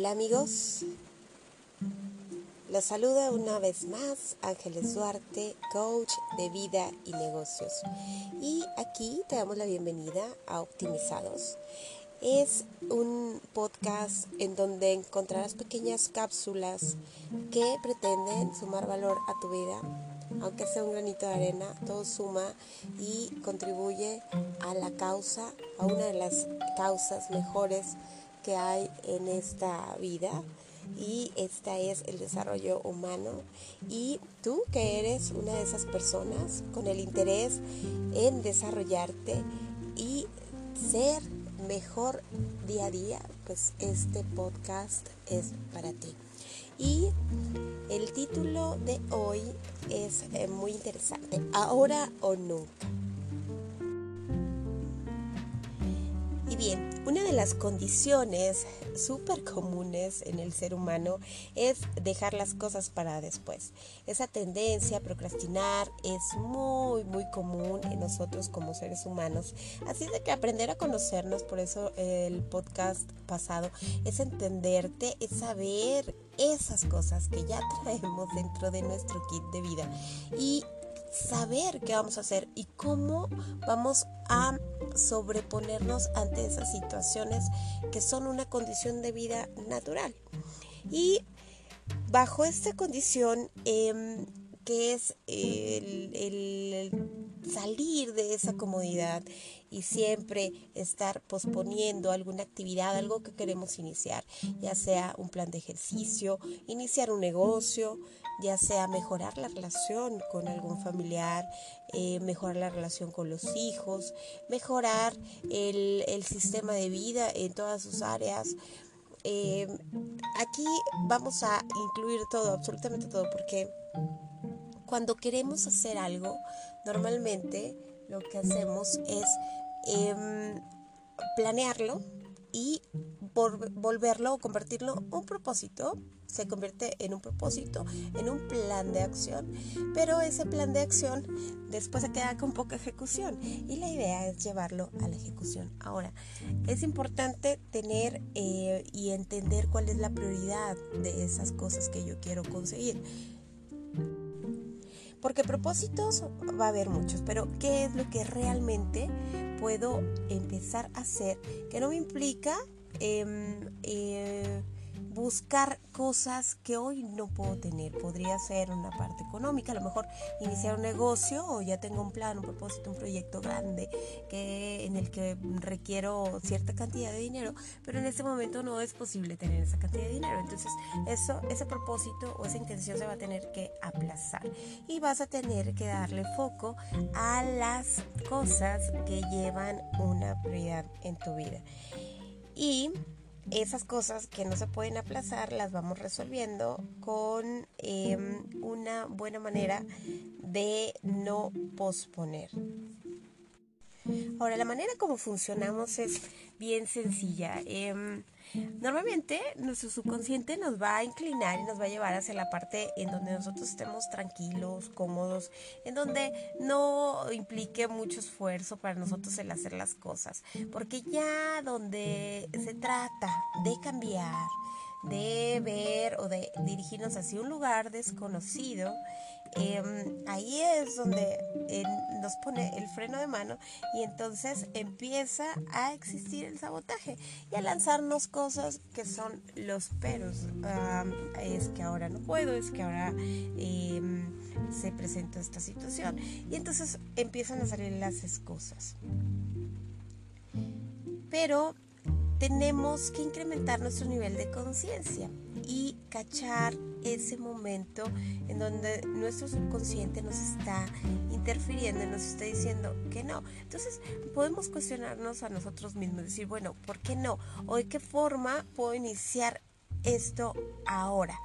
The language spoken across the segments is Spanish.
Hola amigos, los saluda una vez más Ángeles Duarte, coach de vida y negocios. Y aquí te damos la bienvenida a Optimizados. Es un podcast en donde encontrarás pequeñas cápsulas que pretenden sumar valor a tu vida aunque sea un granito de arena, todo suma y contribuye a la causa, a una de las causas mejores que hay en esta vida y esta es el desarrollo humano y tú que eres una de esas personas con el interés en desarrollarte y ser mejor día a día, pues este podcast es para ti. Y el título de hoy es eh, muy interesante, ahora o nunca. Y bien, una de las condiciones súper comunes en el ser humano es dejar las cosas para después. Esa tendencia a procrastinar es muy, muy común en nosotros como seres humanos. Así de que aprender a conocernos, por eso el podcast pasado, es entenderte, es saber esas cosas que ya traemos dentro de nuestro kit de vida y saber qué vamos a hacer y cómo vamos a sobreponernos ante esas situaciones que son una condición de vida natural. Y bajo esta condición, em, que es el, salir de esa comodidad y siempre estar posponiendo alguna actividad, algo que queremos iniciar, ya sea un plan de ejercicio, iniciar un negocio, ya sea mejorar la relación con algún familiar, eh, mejorar la relación con los hijos, mejorar el, sistema de vida en todas sus áreas. Eh, aquí vamos a incluir todo, absolutamente todo, porque cuando queremos hacer algo, normalmente lo que hacemos es em, planearlo y volverlo o convertirlo en un propósito se convierte en un propósito, en un plan de acción, pero ese plan de acción después se queda con poca ejecución y la idea es llevarlo a la ejecución. Ahora, es importante tener eh, y entender cuál es la prioridad de esas cosas que yo quiero conseguir. Porque propósitos va a haber muchos, pero ¿qué es lo que realmente puedo empezar a hacer que no me implica em, eh, buscar cosas que hoy no puedo tener. Podría ser una parte económica, a lo mejor iniciar un negocio o ya tengo un plan, un propósito, un proyecto grande que, en el que requiero cierta cantidad de dinero, pero en este momento no es posible tener esa cantidad de dinero. Entonces, eso, ese propósito o esa intención se va a tener que aplazar y vas a tener que darle foco a las cosas que llevan una prioridad en tu vida. Y esas cosas que no se pueden aplazar las vamos resolviendo con em, una buena manera de no posponer. Ahora, la manera como funcionamos es bien sencilla. Em, normalmente nuestro subconsciente nos va a inclinar y nos va a llevar hacia la parte en donde nosotros estemos tranquilos, cómodos, en donde no implique mucho esfuerzo para nosotros el hacer las cosas. Porque ya donde se trata de cambiar, de ver o de dirigirnos hacia un lugar desconocido, Em, ahí es donde nos pone el freno de mano y entonces empieza a existir el sabotaje y a lanzarnos cosas que son los peros. es que ahora no puedo, es que ahora em, se presenta esta situación y entonces empiezan a salir las excusas. Pero tenemos que incrementar nuestro nivel de conciencia y cachar ese momento en donde nuestro subconsciente nos está interfiriendo y nos está diciendo que no. Entonces podemos cuestionarnos a nosotros mismos, decir, bueno, ¿por qué no? ¿O de qué forma puedo iniciar esto ahora?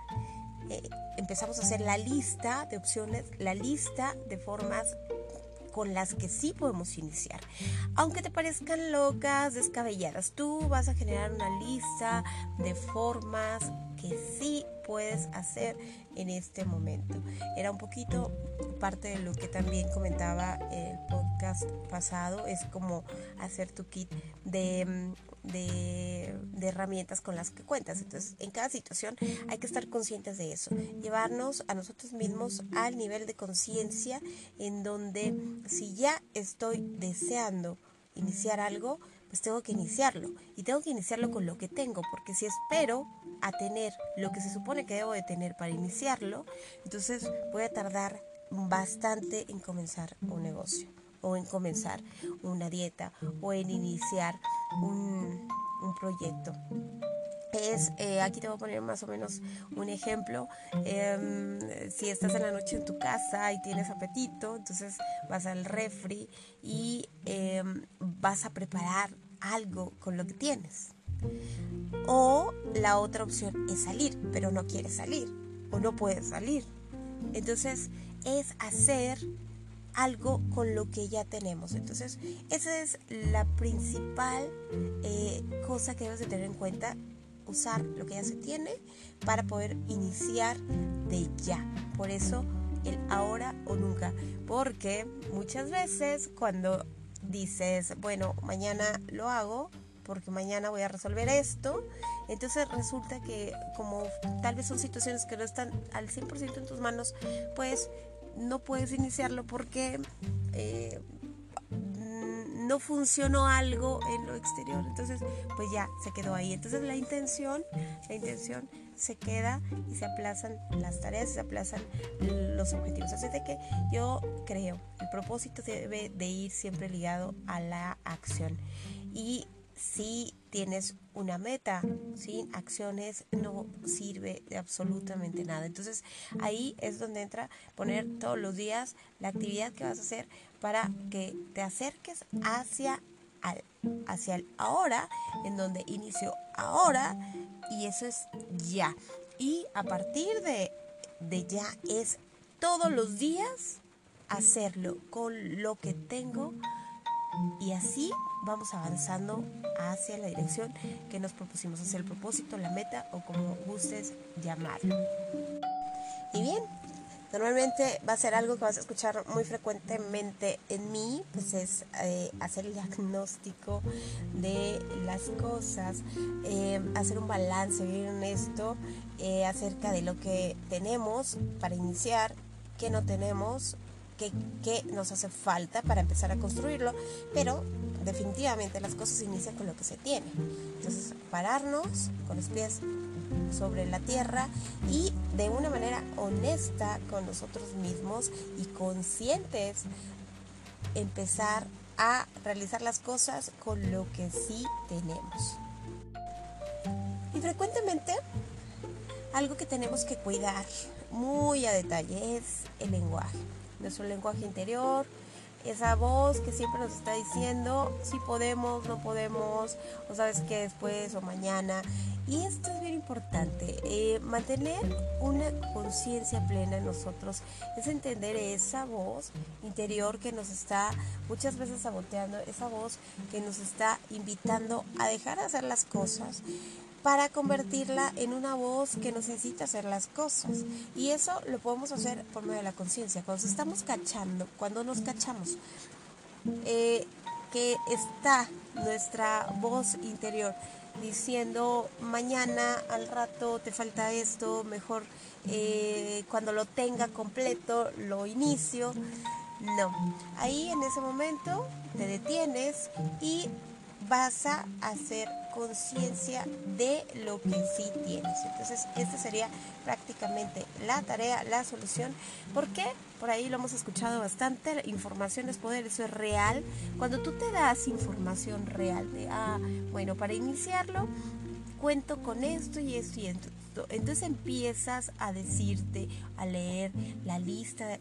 Eh, empezamos a hacer la lista de opciones, la lista de formas con las que sí podemos iniciar. Aunque te parezcan locas, descabelladas, tú vas a generar una lista de formas que sí puedes hacer en este momento. Era un poquito parte de lo que también comentaba el podcast pasado, es como hacer tu kit de, de, herramientas con las que cuentas. Entonces, en cada situación hay que estar conscientes de eso, llevarnos a nosotros mismos al nivel de conciencia en donde si ya estoy deseando iniciar algo, pues tengo que iniciarlo. Y tengo que iniciarlo con lo que tengo, porque si espero a tener lo que se supone que debo de tener para iniciarlo, entonces voy a tardar bastante en comenzar un negocio o en comenzar una dieta o en iniciar un, proyecto. Es, eh, aquí te voy a poner más o menos un ejemplo. Em, si estás en la noche en tu casa y tienes apetito, entonces vas al refri y em, vas a preparar algo con lo que tienes. O la otra opción es salir, pero no quieres salir o no puedes salir. Entonces es hacer algo con lo que ya tenemos. Entonces, esa es la principal eh, cosa que debes de tener en cuenta, usar lo que ya se tiene para poder iniciar de ya. Por eso el ahora o nunca, porque muchas veces cuando dices, bueno, mañana lo hago, porque mañana voy a resolver esto. Entonces resulta que como tal vez son situaciones que no están al 100% en tus manos, pues no puedes iniciarlo porque eh, no funcionó algo en lo exterior. Entonces, pues ya se quedó ahí. Entonces la intención, la intención se queda y se aplazan las tareas, se aplazan los objetivos. Así de que yo creo, el propósito debe de ir siempre ligado a la acción. Y si tienes una meta sin acciones no sirve de absolutamente nada. Entonces ahí es donde entra poner todos los días la actividad que vas a hacer para que te acerques hacia al, hacia el ahora, en donde inicio ahora y eso es ya. Y a partir de, de ya es todos los días hacerlo con lo que tengo y así vamos avanzando hacia la dirección que nos propusimos, hacia el propósito, la meta o como gustes llamarlo. Y bien, normalmente va a ser algo que vas a escuchar muy frecuentemente en mí, pues es eh, hacer el diagnóstico de las cosas, eh, hacer un balance bien honesto eh, acerca de lo que tenemos para iniciar, qué no tenemos qué, nos hace falta para empezar a construirlo, pero definitivamente las cosas inician con lo que se tiene. Entonces, pararnos con los pies sobre la tierra y de una manera honesta con nosotros mismos y conscientes empezar a realizar las cosas con lo que sí tenemos. Y frecuentemente algo que tenemos que cuidar muy a detalle es el lenguaje nuestro lenguaje interior, esa voz que siempre nos está diciendo si podemos, no podemos, o sabes que después o mañana. Y esto es bien importante, eh, mantener una conciencia plena en nosotros es entender esa voz interior que nos está muchas veces saboteando, esa voz que nos está invitando a dejar de hacer las cosas para convertirla en una voz que nos incita a hacer las cosas. Y eso lo podemos hacer por medio de la conciencia. Cuando estamos cachando, cuando nos cachamos, eh, que está nuestra voz interior diciendo mañana al rato te falta esto, mejor eh, cuando lo tenga completo lo inicio. No, ahí en ese momento te detienes y vas a hacer conciencia de lo que sí tienes. Entonces, esta sería prácticamente la tarea, la solución. ¿Por qué? Por ahí lo hemos escuchado bastante. Información es poder, eso es real. Cuando tú te das información real de, ah, bueno, para iniciarlo, cuento con esto y esto y esto. Entonces empiezas a decirte, a leer la lista de,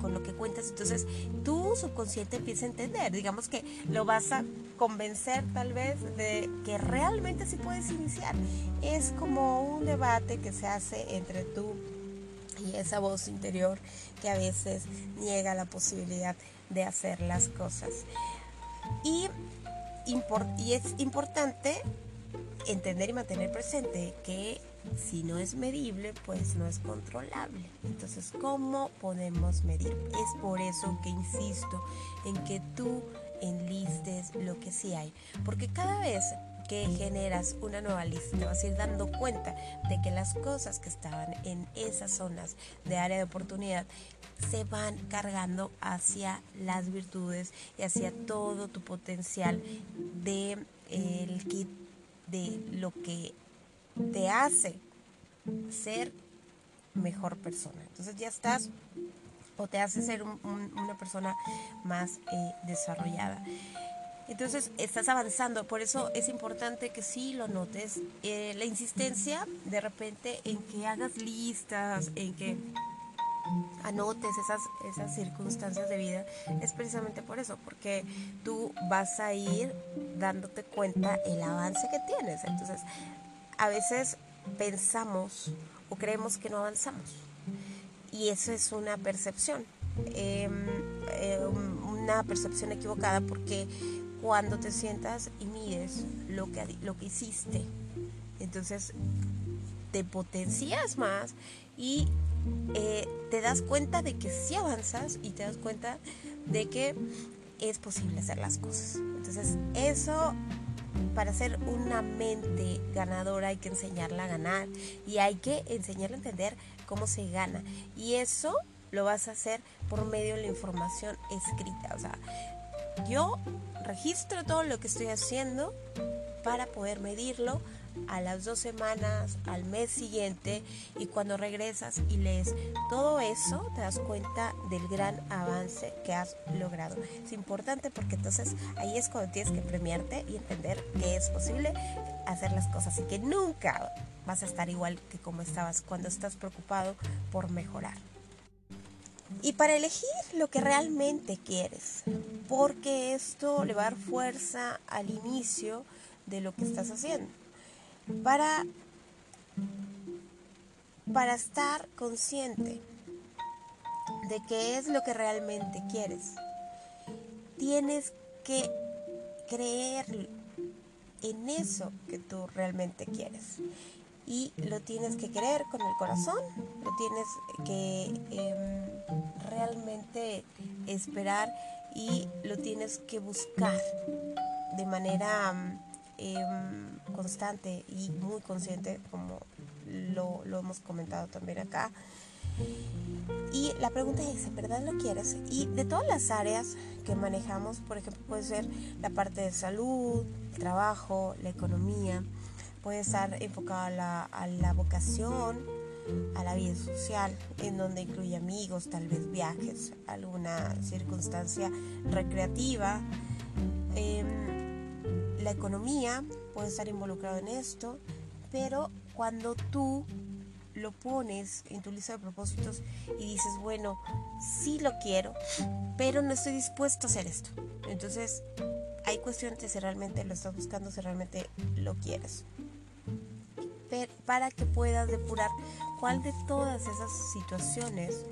con lo que cuentas. Entonces tu subconsciente empieza a entender. Digamos que lo vas a convencer tal vez de que realmente sí puedes iniciar. Es como un debate que se hace entre tú y esa voz interior que a veces niega la posibilidad de hacer las cosas. Y, y es importante entender y mantener presente que si no es medible, pues no es controlable. Entonces, ¿cómo podemos medir? Es por eso que insisto en que tú enlistes lo que sí hay. Porque cada vez que generas una nueva lista, vas a ir dando cuenta de que las cosas que estaban en esas zonas de área de oportunidad se van cargando hacia las virtudes y hacia todo tu potencial de el kit de lo que te hace ser mejor persona. Entonces ya estás o te hace ser una persona más eh, desarrollada. Entonces estás avanzando, por eso es importante que sí lo notes. Eh, la insistencia de repente en que hagas listas, en que anotes esas, esas circunstancias de vida, es precisamente por eso, porque tú vas a ir dándote cuenta el avance que tienes. Entonces, a veces pensamos o creemos que no avanzamos. Y eso es una percepción, em, em, una percepción equivocada porque cuando te sientas y mides lo que, lo que hiciste, entonces te potencias más y eh, te das cuenta de que sí avanzas y te das cuenta de que es posible hacer las cosas. Entonces eso para ser una mente ganadora hay que enseñarla a ganar y hay que enseñarla a entender cómo se gana. Y eso lo vas a hacer por medio de la información escrita. O sea, yo registro todo lo que estoy haciendo para poder medirlo a las dos semanas, al mes siguiente y cuando regresas y lees todo eso te das cuenta del gran avance que has logrado. Es importante porque entonces ahí es cuando tienes que premiarte y entender que es posible hacer las cosas y que nunca vas a estar igual que como estabas cuando estás preocupado por mejorar. Y para elegir lo que realmente quieres, porque esto le va a dar fuerza al inicio de lo que estás haciendo para, para estar consciente de qué es lo que realmente quieres. Tienes que creer en eso que tú realmente quieres. Y lo tienes que creer con el corazón, lo tienes que em, realmente esperar y lo tienes que buscar de manera Em, constante y muy consciente, como lo, hemos comentado también acá. Y la pregunta es, ¿en verdad lo quieres? Y de todas las áreas que manejamos, por ejemplo, puede ser la parte de salud, el trabajo, la economía, puede estar enfocada la, a la vocación, a la vida social, en donde incluye amigos, tal vez viajes, alguna circunstancia recreativa. Eh, la economía puede estar involucrado en esto, pero cuando tú lo pones en tu lista de propósitos y dices, bueno, sí lo quiero, pero no estoy dispuesto a hacer esto. Entonces, hay cuestiones de si realmente lo estás buscando, si realmente lo quieres. para que puedas depurar cuál de todas esas situaciones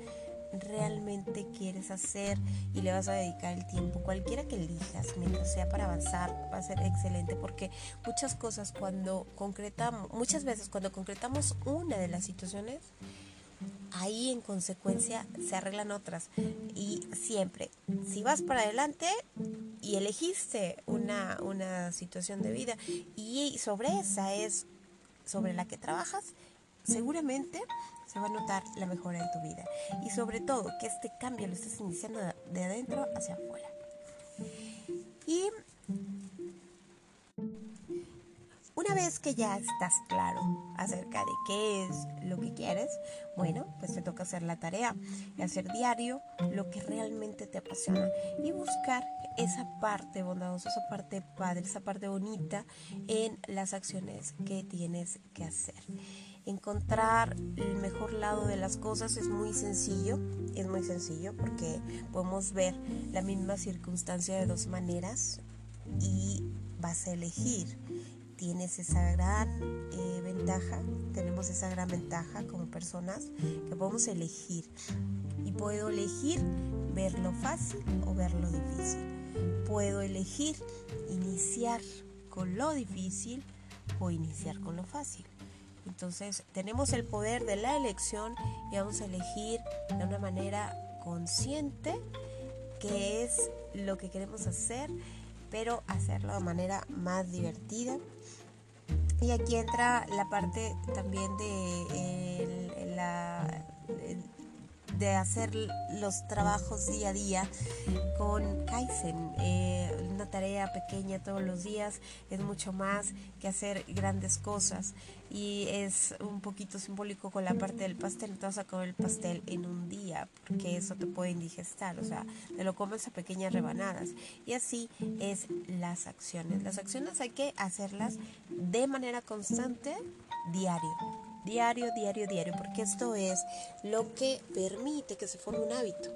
realmente quieres hacer y le vas a dedicar el tiempo, cualquiera que elijas, mientras sea para avanzar, va a ser excelente porque muchas cosas cuando concretamos, muchas veces cuando concretamos una de las situaciones, ahí en consecuencia se arreglan otras. Y siempre, si vas para adelante y elegiste una, una situación de vida y sobre esa es sobre la que trabajas, seguramente se va a notar la mejora en tu vida. Y sobre todo, que este cambio lo estés iniciando de adentro hacia afuera. Y una vez que ya estás claro acerca de qué es lo que quieres, bueno, pues te toca hacer la tarea y hacer diario lo que realmente te apasiona y buscar esa parte bondadosa, esa parte padre, esa parte bonita en las acciones que tienes que hacer encontrar el mejor lado de las cosas es muy sencillo, es muy sencillo porque podemos ver la misma circunstancia de dos maneras y vas a elegir. Tienes esa gran eh, ventaja, tenemos esa gran ventaja como personas que podemos elegir y puedo elegir verlo fácil o verlo difícil. Puedo elegir iniciar con lo difícil o iniciar con lo fácil. Entonces tenemos el poder de la elección y vamos a elegir de una manera consciente qué es lo que queremos hacer, pero hacerlo de manera más divertida. Y aquí entra la parte también de de hacer los trabajos día a día con Kaizen. Eh, una tarea pequeña todos los días es mucho más que hacer grandes cosas y es un poquito simbólico con la parte del pastel. te vas a comer el pastel en un día porque eso te puede indigestar, o sea, te lo comes a pequeñas rebanadas. Y así es las acciones. Las acciones hay que hacerlas de manera constante, diario diario, diario, diario, porque esto es lo que permite que se forme un hábito.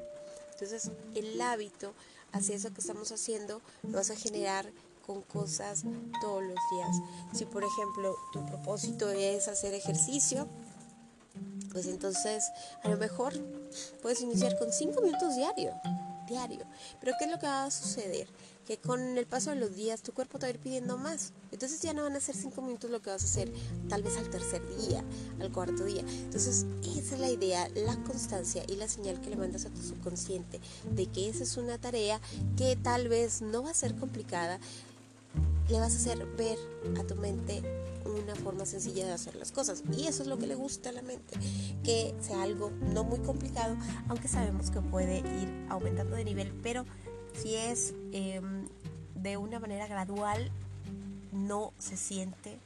Entonces, el hábito hacia eso que estamos haciendo lo vas a generar con cosas todos los días. Si, por ejemplo, tu propósito es hacer ejercicio, pues entonces a lo mejor puedes iniciar con 5 minutos diario, diario. Pero ¿qué es lo que va a suceder? que con el paso de los días tu cuerpo te va a ir pidiendo más. Entonces ya no van a ser cinco minutos lo que vas a hacer, tal vez al tercer día, al cuarto día. Entonces esa es la idea, la constancia y la señal que le mandas a tu subconsciente de que esa es una tarea que tal vez no va a ser complicada. Le vas a hacer ver a tu mente una forma sencilla de hacer las cosas. Y eso es lo que le gusta a la mente, que sea algo no muy complicado, aunque sabemos que puede ir aumentando de nivel, pero si es em, de una manera gradual, no se siente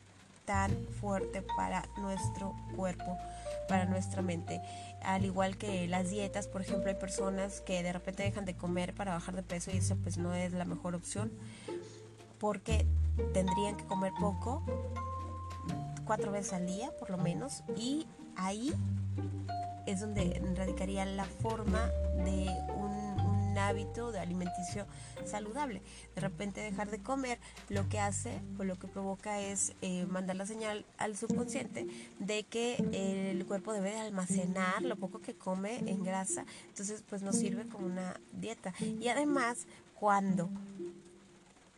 tan fuerte para nuestro cuerpo, para nuestra mente. Al igual que las dietas, por ejemplo, hay personas que de repente dejan de comer para bajar de peso y eso pues no es la mejor opción porque tendrían que comer poco, cuatro veces al día por lo menos, y ahí es donde radicaría la forma de un hábito de alimenticio saludable. De repente dejar de comer lo que hace o lo que provoca es eh, mandar la señal al subconsciente de que el cuerpo debe de almacenar lo poco que come en grasa. Entonces pues nos sirve como una dieta. Y además cuando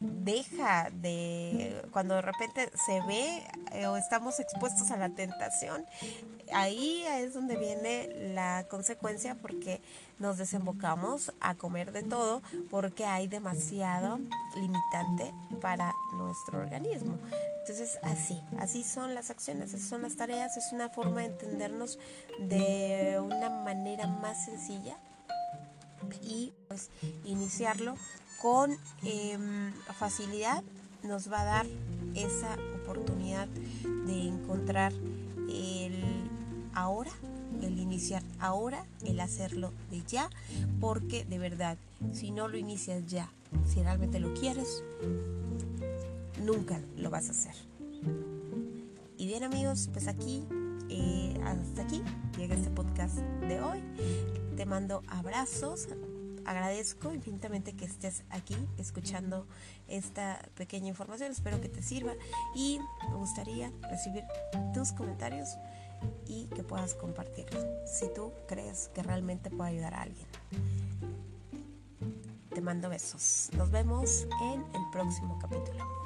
deja de, cuando de repente se ve eh, o estamos expuestos a la tentación, ahí es donde viene la consecuencia porque nos desembocamos a comer de todo porque hay demasiado limitante para nuestro organismo. Entonces así, así son las acciones, así son las tareas, es una forma de entendernos de una manera más sencilla y pues iniciarlo con em, facilidad nos va a dar esa oportunidad de encontrar el ahora, el iniciar ahora, el hacerlo de ya, porque de verdad, si no lo inicias ya, si realmente lo quieres, nunca lo vas a hacer. Y bien amigos, pues aquí, eh, hasta aquí llega este podcast de hoy. Te mando abrazos, agradezco infinitamente que estés aquí escuchando esta pequeña información. Espero que te sirva y me gustaría recibir tus comentarios y que puedas compartirlo si tú crees que realmente puede ayudar a alguien. Te mando besos. Nos vemos en el próximo capítulo.